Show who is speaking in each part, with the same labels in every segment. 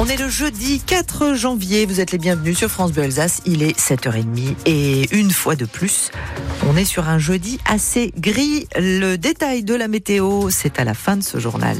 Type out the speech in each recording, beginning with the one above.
Speaker 1: On est le jeudi 4 janvier, vous êtes les bienvenus sur France Bleu Alsace, il est 7h30 et une fois de plus, on est sur un jeudi assez gris. Le détail de la météo, c'est à la fin de ce journal.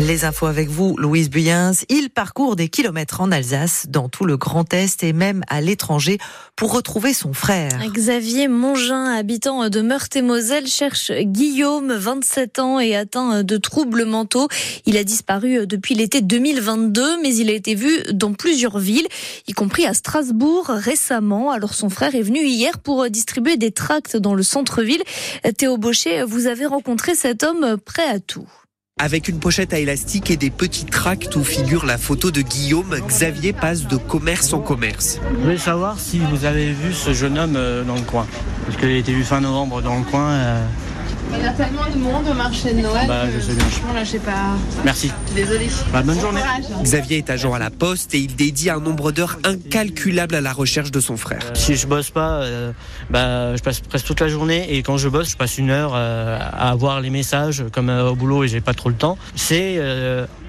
Speaker 1: Les infos avec vous, Louise Buyens. Il parcourt des kilomètres en Alsace, dans tout le Grand Est et même à l'étranger pour retrouver son frère.
Speaker 2: Xavier Mongin, habitant de Meurthe-et-Moselle, cherche Guillaume, 27 ans et atteint de troubles mentaux. Il a disparu depuis l'été 2022, mais il a été vu dans plusieurs villes, y compris à Strasbourg récemment. Alors son frère est venu hier pour distribuer des tracts dans le centre-ville. Théo Baucher, vous avez rencontré cet homme prêt à tout.
Speaker 3: Avec une pochette à élastique et des petits tracts où figure la photo de Guillaume, Xavier passe de commerce en commerce.
Speaker 4: Je voulais savoir si vous avez vu ce jeune homme euh, dans le coin. Parce qu'il a été vu fin novembre dans le coin. Euh,
Speaker 5: il y a tellement de monde au marché de Noël.
Speaker 4: Bah, je sais bien.
Speaker 5: Franchement, là, je sais pas.
Speaker 4: Merci.
Speaker 5: Désolée.
Speaker 4: Bah, bonne journée.
Speaker 3: Xavier est agent à la poste et il dédie un nombre d'heures incalculable à la recherche de son frère.
Speaker 4: Euh, si je bosse pas, euh, bah, je passe presque toute la journée et quand je bosse, je passe une heure euh, à avoir les messages comme au boulot et j'ai pas trop le temps. C'est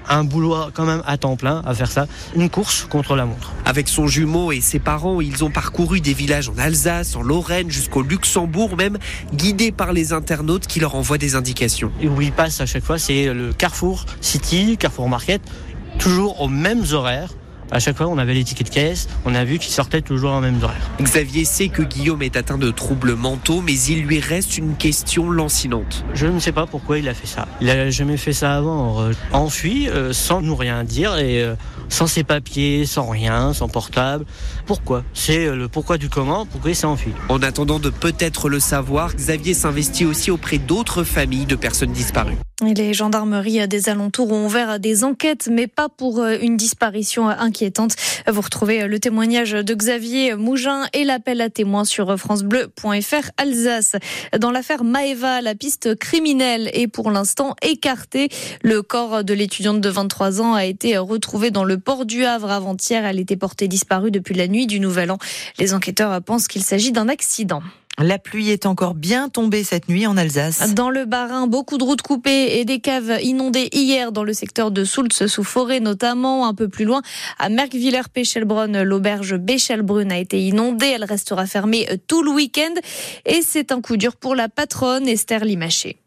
Speaker 4: un boulot quand même à temps plein à faire ça, une course contre la montre.
Speaker 3: Avec son jumeau et ses parents, ils ont parcouru des villages en Alsace, en Lorraine, jusqu'au Luxembourg même, guidés par les internautes qui leur envoient des indications.
Speaker 4: Et où ils passent à chaque fois, c'est le Carrefour City, Carrefour Market, toujours aux mêmes horaires à chaque fois, on avait les tickets de caisse, on a vu qu'ils sortaient toujours en même horaire.
Speaker 3: Xavier sait que Guillaume est atteint de troubles mentaux, mais il lui reste une question lancinante.
Speaker 4: Je ne sais pas pourquoi il a fait ça. Il n'a jamais fait ça avant. Euh, enfui, euh, sans nous rien dire et euh, sans ses papiers, sans rien, sans portable. Pourquoi? C'est le pourquoi du comment, pourquoi il s'est enfui.
Speaker 3: En attendant de peut-être le savoir, Xavier s'investit aussi auprès d'autres familles de personnes disparues.
Speaker 2: Les gendarmeries des alentours ont ouvert des enquêtes, mais pas pour une disparition inquiétante. Vous retrouvez le témoignage de Xavier Mougin et l'appel à témoins sur francebleu.fr Alsace. Dans l'affaire Maeva, la piste criminelle est pour l'instant écartée. Le corps de l'étudiante de 23 ans a été retrouvé dans le port du Havre avant-hier. Elle était portée disparue depuis la nuit du Nouvel An. Les enquêteurs pensent qu'il s'agit d'un accident.
Speaker 1: La pluie est encore bien tombée cette nuit en Alsace.
Speaker 2: Dans le Bas-Rhin, beaucoup de routes coupées et des caves inondées hier dans le secteur de Soultz sous forêt notamment. Un peu plus loin, à Merkwiller-Pechelbronn, l'auberge Bechelbrunn a été inondée. Elle restera fermée tout le week-end et c'est un coup dur pour la patronne Esther Limaché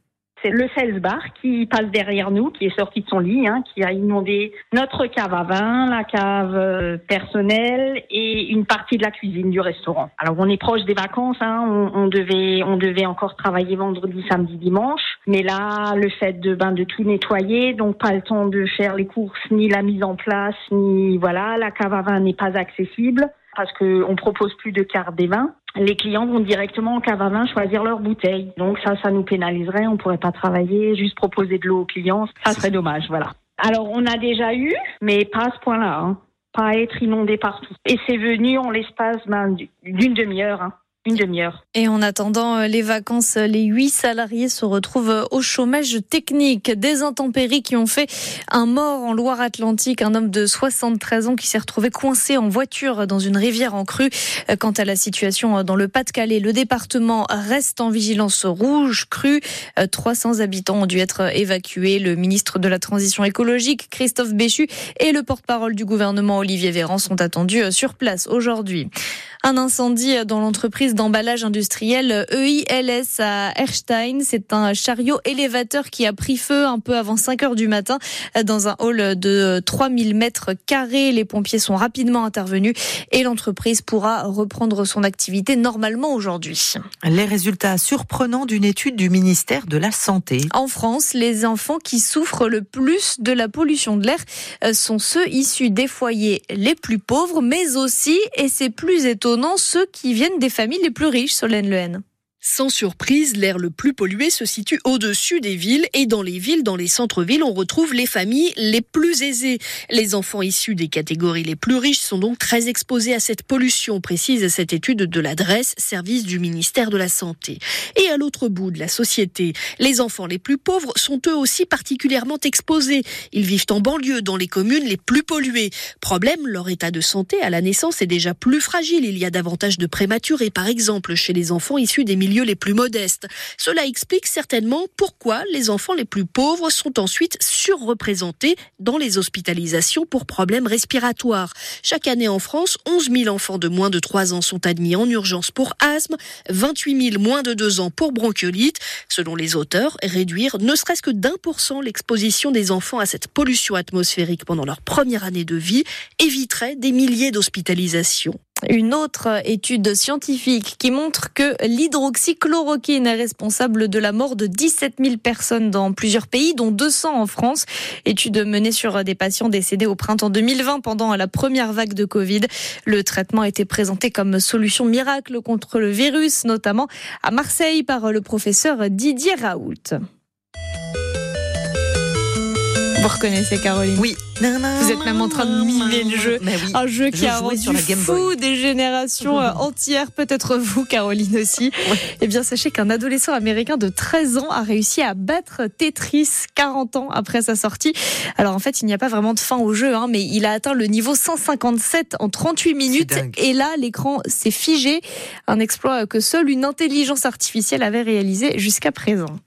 Speaker 6: c'est le sales bar qui passe derrière nous, qui est sorti de son lit, hein, qui a inondé notre cave à vin, la cave euh, personnelle et une partie de la cuisine du restaurant. Alors on est proche des vacances, hein, on, on, devait on devait encore travailler vendredi, samedi, dimanche, mais là le fait de ben de tout nettoyer, donc pas le temps de faire les courses ni la mise en place, ni voilà, la cave à vin n'est pas accessible parce qu'on propose plus de cartes des vins les clients vont directement en cave à vin choisir leur bouteille. Donc ça, ça nous pénaliserait. On pourrait pas travailler, juste proposer de l'eau aux clients. Ça serait dommage, voilà. Alors on a déjà eu, mais pas à ce point-là. Hein. Pas être inondé partout. Et c'est venu en l'espace ben, d'une demi-heure. Hein une demi-heure.
Speaker 2: Et en attendant euh, les vacances, euh, les huit salariés se retrouvent euh, au chômage technique. Des intempéries qui ont fait un mort en Loire-Atlantique, un homme de 73 ans qui s'est retrouvé coincé en voiture dans une rivière en crue. Quant à la situation dans le Pas-de-Calais, le département reste en vigilance rouge crue. 300 habitants ont dû être évacués. Le ministre de la Transition écologique, Christophe Béchu, et le porte-parole du gouvernement, Olivier Véran, sont attendus sur place aujourd'hui. Un incendie dans l'entreprise d'emballage industriel EILS à Erstein. C'est un chariot élévateur qui a pris feu un peu avant 5 heures du matin dans un hall de 3000 mètres carrés. Les pompiers sont rapidement intervenus et l'entreprise pourra reprendre son activité normalement aujourd'hui.
Speaker 1: Les résultats surprenants d'une étude du ministère de la Santé.
Speaker 2: En France, les enfants qui souffrent le plus de la pollution de l'air sont ceux issus des foyers les plus pauvres, mais aussi, et c'est plus étonnant, ceux qui viennent des familles les plus riches, Solène Lehen.
Speaker 7: Sans surprise, l'air le plus pollué se situe au-dessus des villes et dans les villes, dans les centres-villes, on retrouve les familles les plus aisées. Les enfants issus des catégories les plus riches sont donc très exposés à cette pollution, précise cette étude de l'adresse, service du ministère de la Santé. Et à l'autre bout de la société, les enfants les plus pauvres sont eux aussi particulièrement exposés. Ils vivent en banlieue, dans les communes les plus polluées. Problème, leur état de santé à la naissance est déjà plus fragile. Il y a davantage de prématurés, par exemple, chez les enfants issus des milieux les plus modestes. Cela explique certainement pourquoi les enfants les plus pauvres sont ensuite surreprésentés dans les hospitalisations pour problèmes respiratoires. Chaque année en France, 11 000 enfants de moins de 3 ans sont admis en urgence pour asthme, 28 000 moins de 2 ans pour bronchiolite. Selon les auteurs, réduire ne serait-ce que d'un pour cent l'exposition des enfants à cette pollution atmosphérique pendant leur première année de vie éviterait des milliers d'hospitalisations.
Speaker 2: Une autre étude scientifique qui montre que l'hydroxychloroquine est responsable de la mort de 17 000 personnes dans plusieurs pays, dont 200 en France. Étude menée sur des patients décédés au printemps 2020 pendant la première vague de Covid. Le traitement a été présenté comme solution miracle contre le virus, notamment à Marseille par le professeur Didier Raoult. Vous reconnaissez Caroline?
Speaker 1: Oui.
Speaker 2: Vous êtes même en train de mimer le jeu.
Speaker 1: Oui.
Speaker 2: Un jeu qui
Speaker 1: Je
Speaker 2: a rendu
Speaker 1: sur la Game
Speaker 2: fou des générations euh, entières, peut-être vous, Caroline aussi. Eh bien, sachez qu'un adolescent américain de 13 ans a réussi à battre Tetris 40 ans après sa sortie. Alors en fait, il n'y a pas vraiment de fin au jeu, hein, mais il a atteint le niveau 157 en 38 minutes. Et là, l'écran s'est figé. Un exploit que seule une intelligence artificielle avait réalisé jusqu'à présent.